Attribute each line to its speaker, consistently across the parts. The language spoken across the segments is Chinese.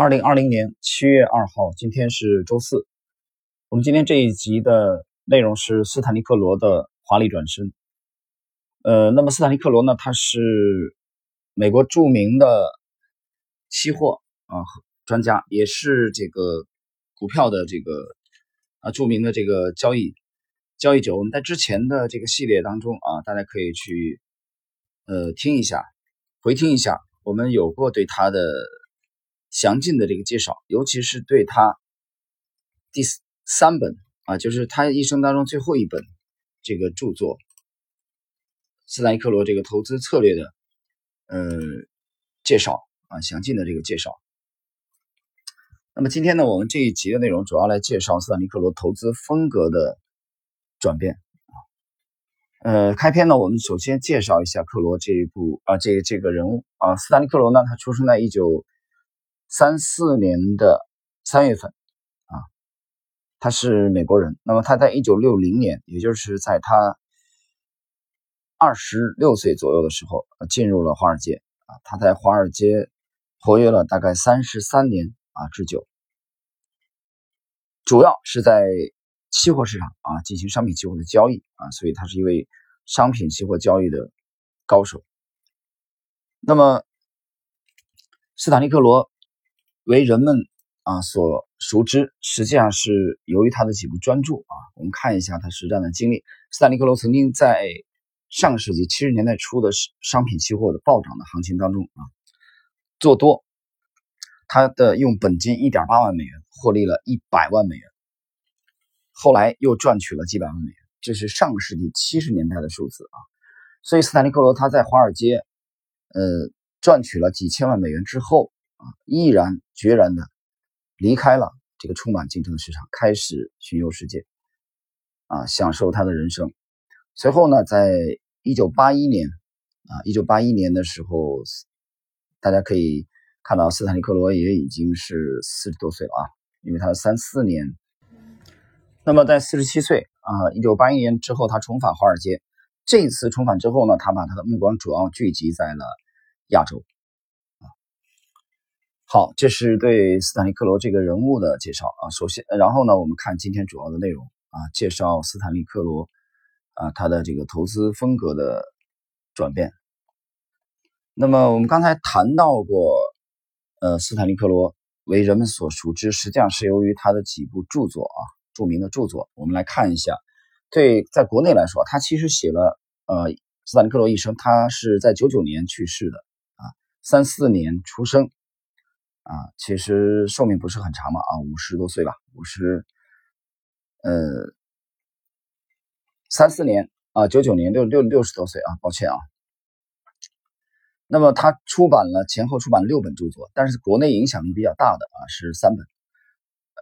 Speaker 1: 二零二零年七月二号，今天是周四。我们今天这一集的内容是斯坦利克罗的华丽转身。呃，那么斯坦利克罗呢，他是美国著名的期货啊专家，也是这个股票的这个啊著名的这个交易交易者。我们在之前的这个系列当中啊，大家可以去呃听一下，回听一下，我们有过对他的。详尽的这个介绍，尤其是对他第三本啊，就是他一生当中最后一本这个著作《斯坦利克罗这个投资策略》的呃介绍啊，详尽的这个介绍。那么今天呢，我们这一集的内容主要来介绍斯坦利克罗投资风格的转变啊。呃，开篇呢，我们首先介绍一下克罗这一部啊，这这个人物啊，斯坦利克罗呢，他出生在一九。三四年的三月份，啊，他是美国人。那么他在一九六零年，也就是在他二十六岁左右的时候，进入了华尔街。啊，他在华尔街活跃了大概三十三年啊之久，主要是在期货市场啊进行商品期货的交易啊，所以他是一位商品期货交易的高手。那么斯坦利克罗。为人们啊所熟知，实际上是由于他的几部专著啊。我们看一下他实战的经历。斯坦利克罗曾经在上世纪七十年代初的商品期货的暴涨的行情当中啊做多，他的用本金一点八万美元获利了一百万美元，后来又赚取了几百万美元，这是上世纪七十年代的数字啊。所以斯坦利克罗他在华尔街呃赚取了几千万美元之后。啊，毅然决然的离开了这个充满竞争的市场，开始巡游世界，啊，享受他的人生。随后呢，在一九八一年，啊，一九八一年的时候，大家可以看到斯坦利克罗也已经是四十多岁了啊，因为他三四年。那么在四十七岁啊，一九八一年之后，他重返华尔街。这次重返之后呢，他把他的目光主要聚集在了亚洲。好，这是对斯坦利克罗这个人物的介绍啊。首先，然后呢，我们看今天主要的内容啊，介绍斯坦利克罗啊他的这个投资风格的转变。那么我们刚才谈到过，呃，斯坦利克罗为人们所熟知，实际上是由于他的几部著作啊，著名的著作。我们来看一下，对，在国内来说，他其实写了呃，斯坦利克罗一生，他是在九九年去世的啊，三四年出生。啊，其实寿命不是很长嘛，啊，五十多岁吧，五十，呃，三四年啊，九九年六六六十多岁啊，抱歉啊。那么他出版了前后出版六本著作，但是国内影响力比较大的啊是三本。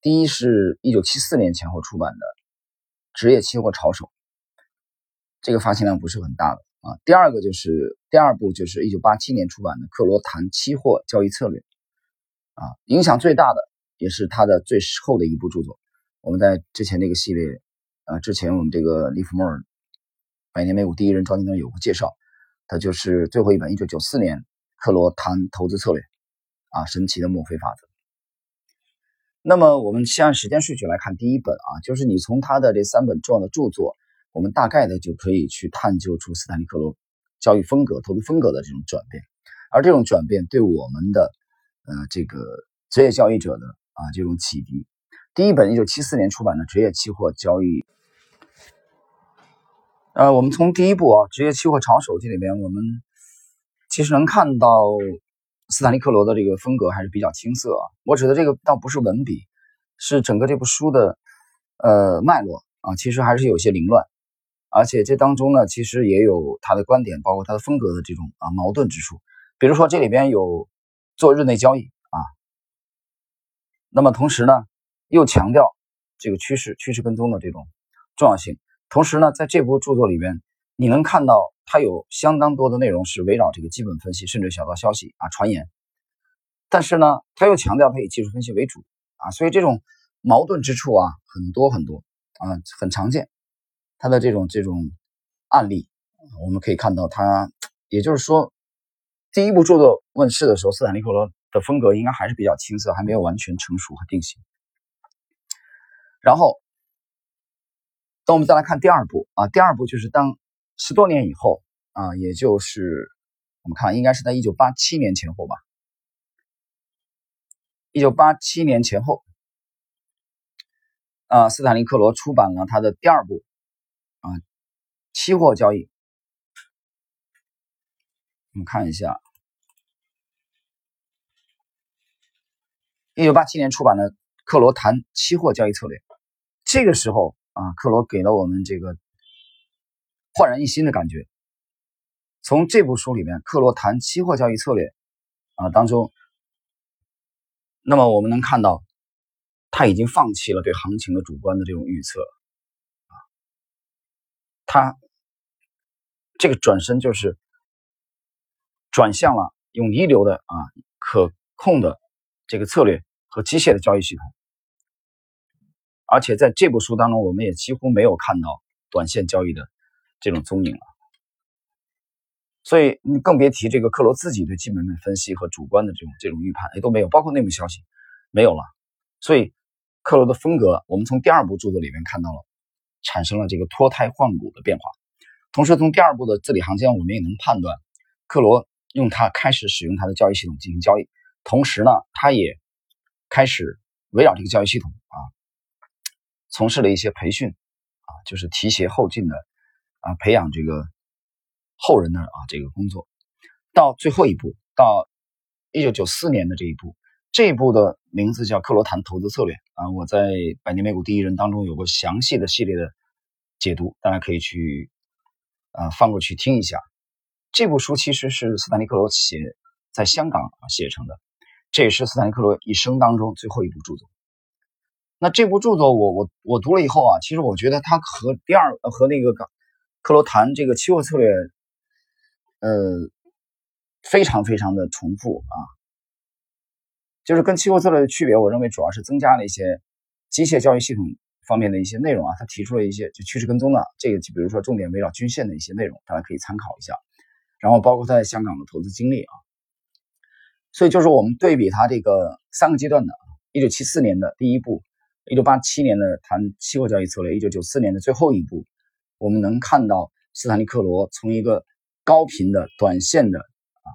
Speaker 1: 第一是一九七四年前后出版的《职业期货炒手》，这个发行量不是很大的啊。第二个就是第二部就是一九八七年出版的《克罗谈期货交易策略》。啊，影响最大的也是他的最后的一部著作。我们在之前那个系列，啊，之前我们这个利弗莫尔《百年美股第一人》专辑中有过介绍，它就是最后一本，一九九四年克罗谈投资策略，啊，神奇的墨菲法则。那么我们先按时间顺序来看第一本啊，就是你从他的这三本重要的著作，我们大概的就可以去探究出斯坦利克罗交易风格、投资风格的这种转变，而这种转变对我们的。呃，这个职业交易者的啊这种启迪，第一本一九七四年出版的《职业期货交易》，呃，我们从第一部啊《职业期货炒手》这里边，我们其实能看到斯坦利克罗的这个风格还是比较青涩。啊我指的这个倒不是文笔，是整个这部书的呃脉络啊，其实还是有些凌乱，而且这当中呢，其实也有他的观点，包括他的风格的这种啊矛盾之处。比如说这里边有。做日内交易啊，那么同时呢，又强调这个趋势、趋势跟踪的这种重要性。同时呢，在这部著作里边，你能看到它有相当多的内容是围绕这个基本分析，甚至小道消息啊、传言。但是呢，他又强调它以技术分析为主啊，所以这种矛盾之处啊，很多很多啊，很常见。他的这种这种案例，我们可以看到，他也就是说。第一部著作问世的时候，斯坦利克罗的风格应该还是比较青涩，还没有完全成熟和定型。然后，等我们再来看第二部啊，第二部就是当十多年以后啊，也就是我们看应该是在一九八七年前后吧，一九八七年前后。啊，斯坦利克罗出版了他的第二部啊，期货交易。我们看一下，一九八七年出版的《克罗谈期货交易策略》。这个时候啊，克罗给了我们这个焕然一新的感觉。从这部书里面，《克罗谈期货交易策略》啊当中，那么我们能看到。他已经放弃了对行情的主观的这种预测，啊，他这个转身就是转向了用一流的啊可控的这个策略和机械的交易系统，而且在这部书当中，我们也几乎没有看到短线交易的这种踪影了，所以你更别提这个克罗自己对基本面分析和主观的这种这种预判也都没有，包括内幕消息没有了，所以。克罗的风格，我们从第二部著作里面看到了，产生了这个脱胎换骨的变化。同时，从第二部的字里行间，我们也能判断，克罗用它开始使用他的交易系统进行交易。同时呢，他也开始围绕这个交易系统啊，从事了一些培训啊，就是提携后进的啊，培养这个后人的啊这个工作。到最后一步，到一九九四年的这一步。这一步的名字叫《克罗谈投资策略》啊，我在《百年美股第一人》当中有过详细的系列的解读，大家可以去啊翻过去听一下。这部书其实是斯坦利克罗写在香港写成的，这也是斯坦利克罗一生当中最后一部著作。那这部著作我我我读了以后啊，其实我觉得它和第二和那个克罗谈这个期货策略，呃，非常非常的重复啊。就是跟期货策略的区别，我认为主要是增加了一些机械交易系统方面的一些内容啊。他提出了一些就趋势跟踪的这个，就比如说重点围绕均线的一些内容，大家可以参考一下。然后包括他在香港的投资经历啊。所以就是我们对比他这个三个阶段的：一九七四年的第一步，一九八七年的谈期货交易策略，一九九四年的最后一步，我们能看到斯坦利克罗从一个高频的短线的啊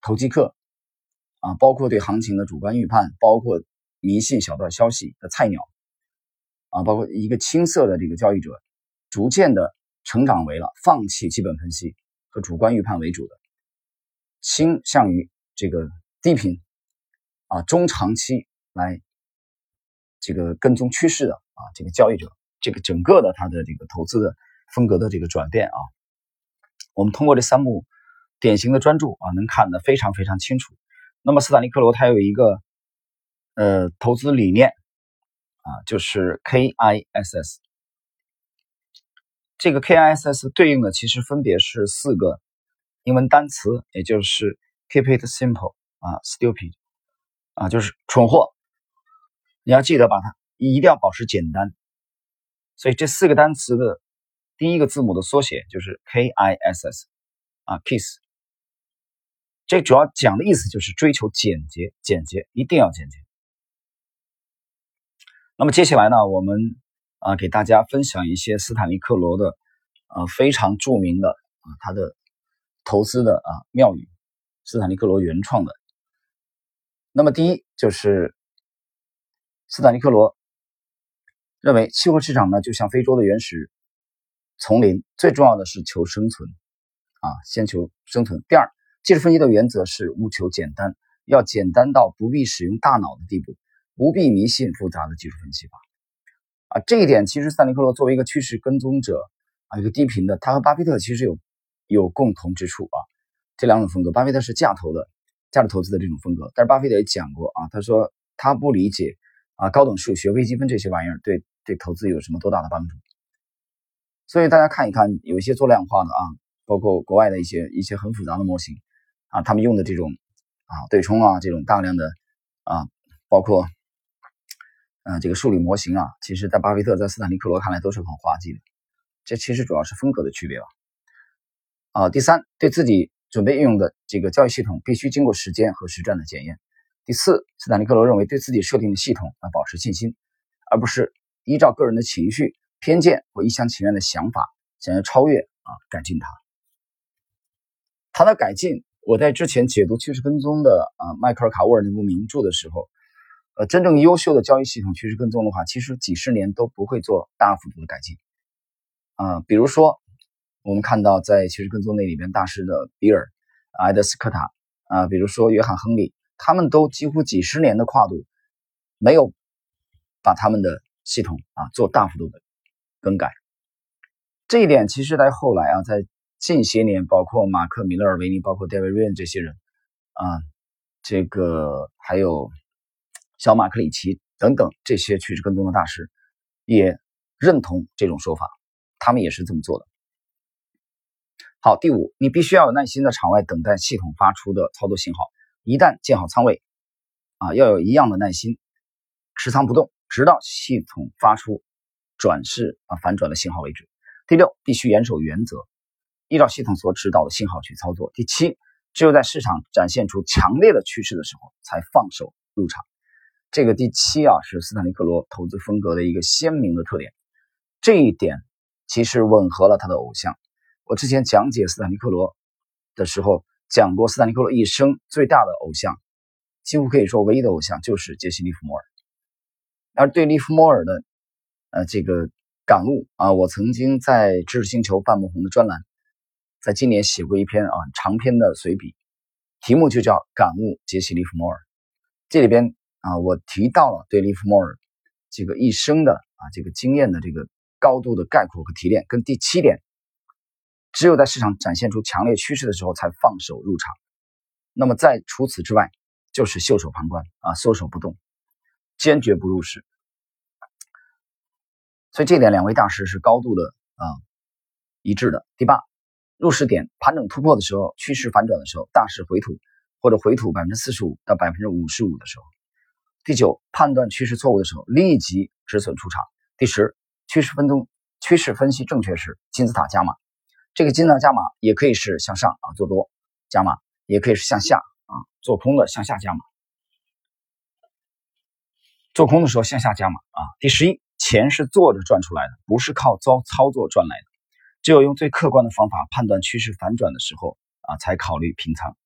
Speaker 1: 投机客。啊，包括对行情的主观预判，包括迷信小道消息的菜鸟，啊，包括一个青涩的这个交易者，逐渐的成长为了放弃基本分析和主观预判为主的，倾向于这个低频，啊，中长期来这个跟踪趋势的啊，这个交易者，这个整个的他的这个投资的风格的这个转变啊，我们通过这三幕典型的专注啊，能看得非常非常清楚。那么斯坦利克罗他有一个呃投资理念啊，就是 KISS。这个 KISS 对应的其实分别是四个英文单词，也就是 Keep it simple 啊，Stupid 啊，就是蠢货。你要记得把它一定要保持简单。所以这四个单词的第一个字母的缩写就是 KISS 啊，Kiss。这主要讲的意思就是追求简洁，简洁一定要简洁。那么接下来呢，我们啊给大家分享一些斯坦利克罗的呃非常著名的啊他的投资的啊妙语，斯坦利克罗原创的。那么第一就是斯坦利克罗认为期货市场呢就像非洲的原始丛林，最重要的是求生存啊，先求生存。第二。技术分析的原则是务求简单，要简单到不必使用大脑的地步，不必迷信复杂的技术分析法。啊，这一点其实斯坦利克罗作为一个趋势跟踪者啊，一个低频的，他和巴菲特其实有有共同之处啊。这两种风格，巴菲特是价投的价值投资的这种风格，但是巴菲特也讲过啊，他说他不理解啊高等数学、微积分这些玩意儿对对投资有什么多大的帮助。所以大家看一看，有一些做量化的啊，包括国外的一些一些很复杂的模型。啊，他们用的这种啊对冲啊，这种大量的啊，包括啊这个数理模型啊，其实在巴菲特在斯坦利克罗看来都是很滑稽的。这其实主要是风格的区别吧。啊，第三，对自己准备应用的这个交易系统必须经过时间和实战的检验。第四，斯坦利克罗认为对自己设定的系统要保持信心，而不是依照个人的情绪、偏见或一厢情愿的想法想要超越啊改进它。谈到改进，我在之前解读趋势跟踪的啊迈克尔卡沃尔那部名著的时候，呃，真正优秀的交易系统趋势跟踪的话，其实几十年都不会做大幅度的改进。啊，比如说。我们看到，在趋势跟踪那里边，大师的比尔、埃德斯科塔啊，比如说约翰亨利，他们都几乎几十年的跨度，没有把他们的系统啊做大幅度的更改。这一点其实，在后来啊，在近些年，包括马克·米勒尔维尼，包括 David Ryan 这些人啊，这个还有小马克里奇等等这些趋势跟踪的大师，也认同这种说法，他们也是这么做的。好，第五，你必须要有耐心的场外等待系统发出的操作信号。一旦建好仓位，啊，要有一样的耐心，持仓不动，直到系统发出转势啊反转的信号为止。第六，必须严守原则，依照系统所指导的信号去操作。第七，只有在市场展现出强烈的趋势的时候，才放手入场。这个第七啊，是斯坦利克罗投资风格的一个鲜明的特点。这一点其实吻合了他的偶像。我之前讲解斯坦利克罗的时候，讲过斯坦利克罗一生最大的偶像，几乎可以说唯一的偶像就是杰西·利弗莫尔。而对利弗莫尔的呃这个感悟啊，我曾经在知识星球半木红的专栏，在今年写过一篇啊长篇的随笔，题目就叫《感悟杰西·利弗莫尔》。这里边啊，我提到了对利弗莫尔这个一生的啊这个经验的这个高度的概括和提炼，跟第七点。只有在市场展现出强烈趋势的时候，才放手入场。那么在除此之外，就是袖手旁观啊，缩手不动，坚决不入市。所以这点两位大师是高度的啊一致的。第八，入市点盘整突破的时候，趋势反转的时候，大势回吐或者回吐百分之四十五到百分之五十五的时候。第九，判断趋势错误的时候，立即止损出场。第十，趋势分钟趋势分析正确时，金字塔加码。这个金字塔加码也可以是向上啊做多加码，也可以是向下啊做空的向下加码。做空的时候向下加码啊。第十一，钱是坐着赚出来的，不是靠操操作赚来的。只有用最客观的方法判断趋势反转的时候啊，才考虑平仓。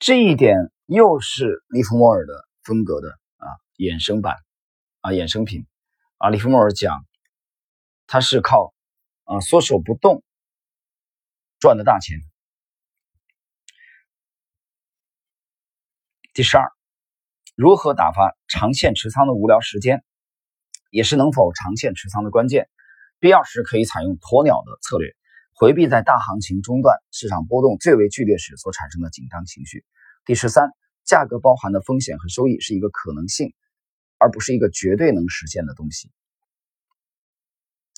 Speaker 1: 这一点又是利弗莫尔的风格的啊衍生版啊衍生品啊。利弗莫尔讲，他是靠啊缩手不动。赚的大钱。第十二，如何打发长线持仓的无聊时间，也是能否长线持仓的关键。必要时可以采用鸵鸟的策略，回避在大行情中段市场波动最为剧烈时所产生的紧张情绪。第十三，价格包含的风险和收益是一个可能性，而不是一个绝对能实现的东西。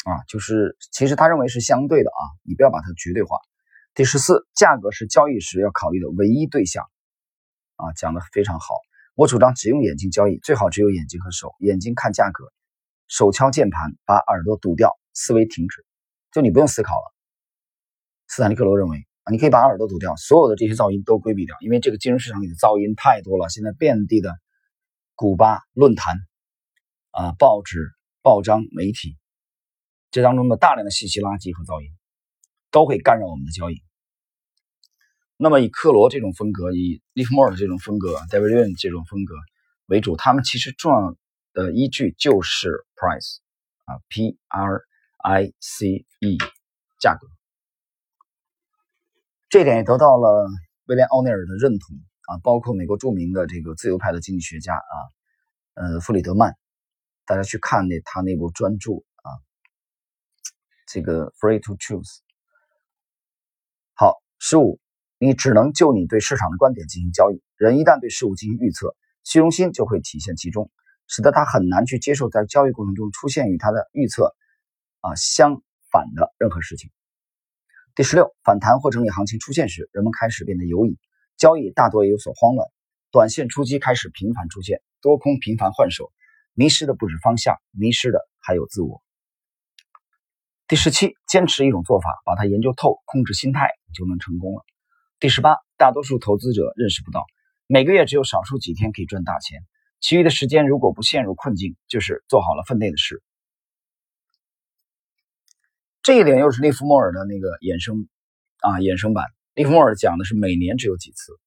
Speaker 1: 啊，就是其实他认为是相对的啊，你不要把它绝对化。第十四，价格是交易时要考虑的唯一对象，啊，讲的非常好。我主张只用眼睛交易，最好只有眼睛和手，眼睛看价格，手敲键盘，把耳朵堵掉，思维停止，就你不用思考了。斯坦利克罗认为啊，你可以把耳朵堵掉，所有的这些噪音都规避掉，因为这个金融市场里的噪音太多了，现在遍地的古巴论坛啊、报纸、报章、媒体，这当中的大量的信息垃圾和噪音，都会干扰我们的交易。那么以克罗这种风格，以利弗莫尔的这种风格，David Ryan 这种风格为主，他们其实重要的依据就是 price 啊，P R I C E 价格，这点也得到了威廉奥尼尔的认同啊，包括美国著名的这个自由派的经济学家啊，呃，弗里德曼，大家去看那他那部专著啊，这个 Free to Choose。好，十五。你只能就你对市场的观点进行交易。人一旦对事物进行预测，虚荣心就会体现其中，使得他很难去接受在交易过程中出现与他的预测啊相反的任何事情。第十六，反弹或整理行情出现时，人们开始变得犹疑，交易大多也有所慌乱，短线出击开始频繁出现，多空频繁换手，迷失的不止方向，迷失的还有自我。第十七，坚持一种做法，把它研究透，控制心态，你就能成功了。第十八，大多数投资者认识不到，每个月只有少数几天可以赚大钱，其余的时间如果不陷入困境，就是做好了分内的事。这一点又是利弗莫尔的那个衍生啊，衍生版。利弗莫尔讲的是每年只有几次，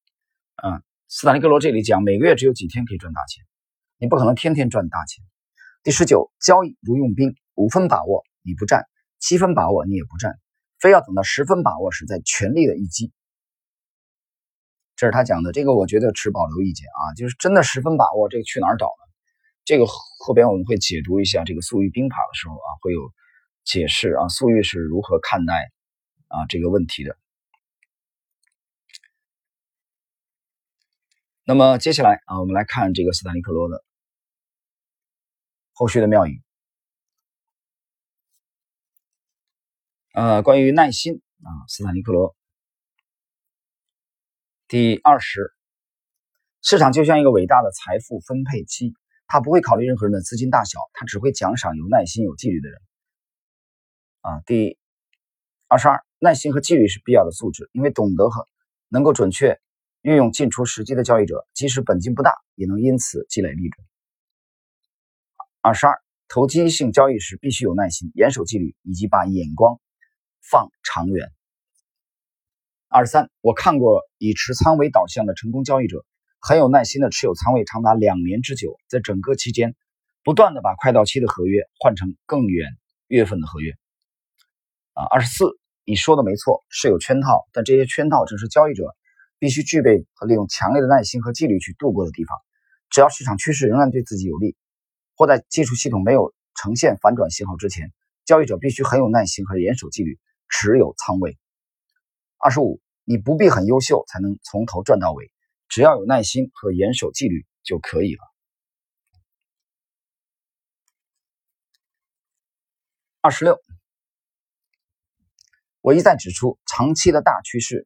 Speaker 1: 啊，斯坦利克罗这里讲每个月只有几天可以赚大钱，你不可能天天赚大钱。第十九，交易如用兵，五分把握你不占，七分把握你也不占，非要等到十分把握时再全力的一击。这是他讲的，这个我觉得持保留意见啊，就是真的十分把握，这个去哪儿找呢？这个后边我们会解读一下这个粟裕兵法的时候啊，会有解释啊，粟裕是如何看待啊这个问题的。那么接下来啊，我们来看这个斯坦利克罗的后续的妙语。呃，关于耐心啊，斯坦尼克罗第二十，市场就像一个伟大的财富分配机，它不会考虑任何人的资金大小，它只会奖赏有耐心、有纪律的人。啊，第二十二，耐心和纪律是必要的素质，因为懂得和能够准确。运用进出时机的交易者，即使本金不大，也能因此积累利润。二十二，投机性交易时必须有耐心，严守纪律，以及把眼光放长远。二十三，我看过以持仓为导向的成功交易者，很有耐心的持有仓位长达两年之久，在整个期间，不断的把快到期的合约换成更远月份的合约。啊，二十四，你说的没错，是有圈套，但这些圈套正是交易者。必须具备和利用强烈的耐心和纪律去度过的地方。只要市场趋势仍然对自己有利，或在技术系统没有呈现反转信号之前，交易者必须很有耐心和严守纪律，持有仓位。二十五，你不必很优秀才能从头赚到尾，只要有耐心和严守纪律就可以了。二十六，我一再指出，长期的大趋势。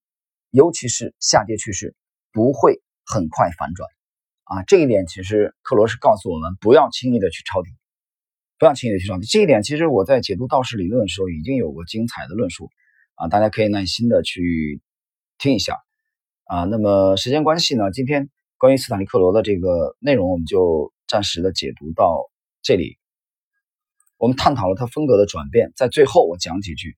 Speaker 1: 尤其是下跌趋势不会很快反转啊！这一点其实克罗是告诉我们，不要轻易的去抄底，不要轻易的去抄底。这一点其实我在解读道氏理论的时候已经有过精彩的论述啊，大家可以耐心的去听一下啊。那么时间关系呢，今天关于斯坦利克罗的这个内容我们就暂时的解读到这里。我们探讨了他风格的转变，在最后我讲几句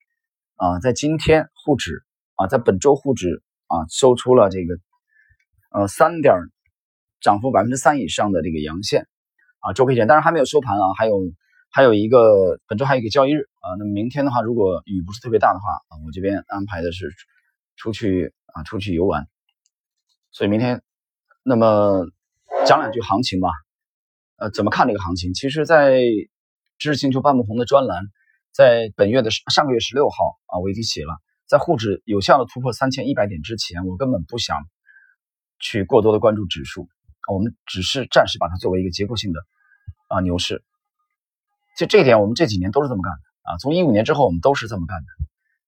Speaker 1: 啊，在今天沪指。啊，在本周沪指啊收出了这个呃三点涨幅百分之三以上的这个阳线啊周 K 线，但是还没有收盘啊，还有还有一个本周还有一个交易日啊，那么明天的话，如果雨不是特别大的话啊，我这边安排的是出去啊出去游玩，所以明天那么讲两句行情吧，呃，怎么看这个行情？其实，在知识星球半木红的专栏，在本月的上个月十六号啊，我已经写了。在沪指有效的突破三千一百点之前，我根本不想去过多的关注指数，我们只是暂时把它作为一个结构性的啊牛市。就这一点，我们这几年都是这么干的啊。从一五年之后，我们都是这么干的。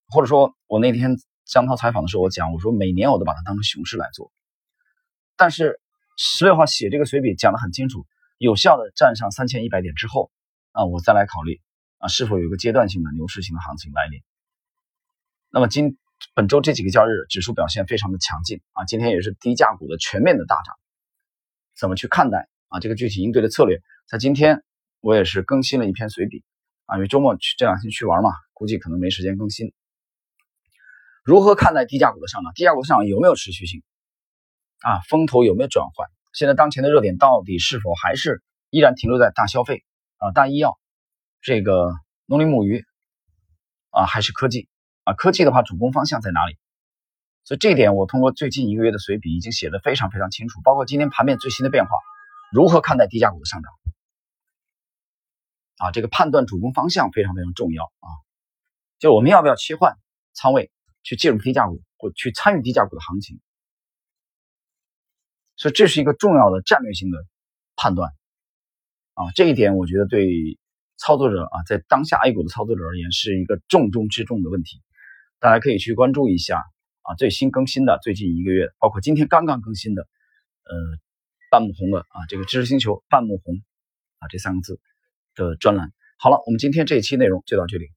Speaker 1: 或者说，我那天江涛采访的时候，我讲，我说每年我都把它当成熊市来做。但是十六号写这个随笔讲的很清楚，有效的站上三千一百点之后啊，我再来考虑啊是否有一个阶段性的牛市型的行情来临。那么今本周这几个交易日，指数表现非常的强劲啊，今天也是低价股的全面的大涨，怎么去看待啊？这个具体应对的策略，在今天我也是更新了一篇随笔啊，因为周末去这两天去玩嘛，估计可能没时间更新。如何看待低价股的上涨？低价股上涨有没有持续性？啊，风头有没有转换？现在当前的热点到底是否还是依然停留在大消费啊、大医药、这个农林牧渔啊，还是科技？啊，科技的话，主攻方向在哪里？所以这一点，我通过最近一个月的随笔已经写的非常非常清楚，包括今天盘面最新的变化，如何看待低价股的上涨？啊，这个判断主攻方向非常非常重要啊！就我们要不要切换仓位去介入低价股，或去参与低价股的行情？所以这是一个重要的战略性的判断啊！这一点我觉得对操作者啊，在当下 A 股的操作者而言，是一个重中之重的问题。大家可以去关注一下啊，最新更新的最近一个月，包括今天刚刚更新的，呃，半亩红的啊，这个知识星球半亩红啊这三个字的专栏。好了，我们今天这一期内容就到这里。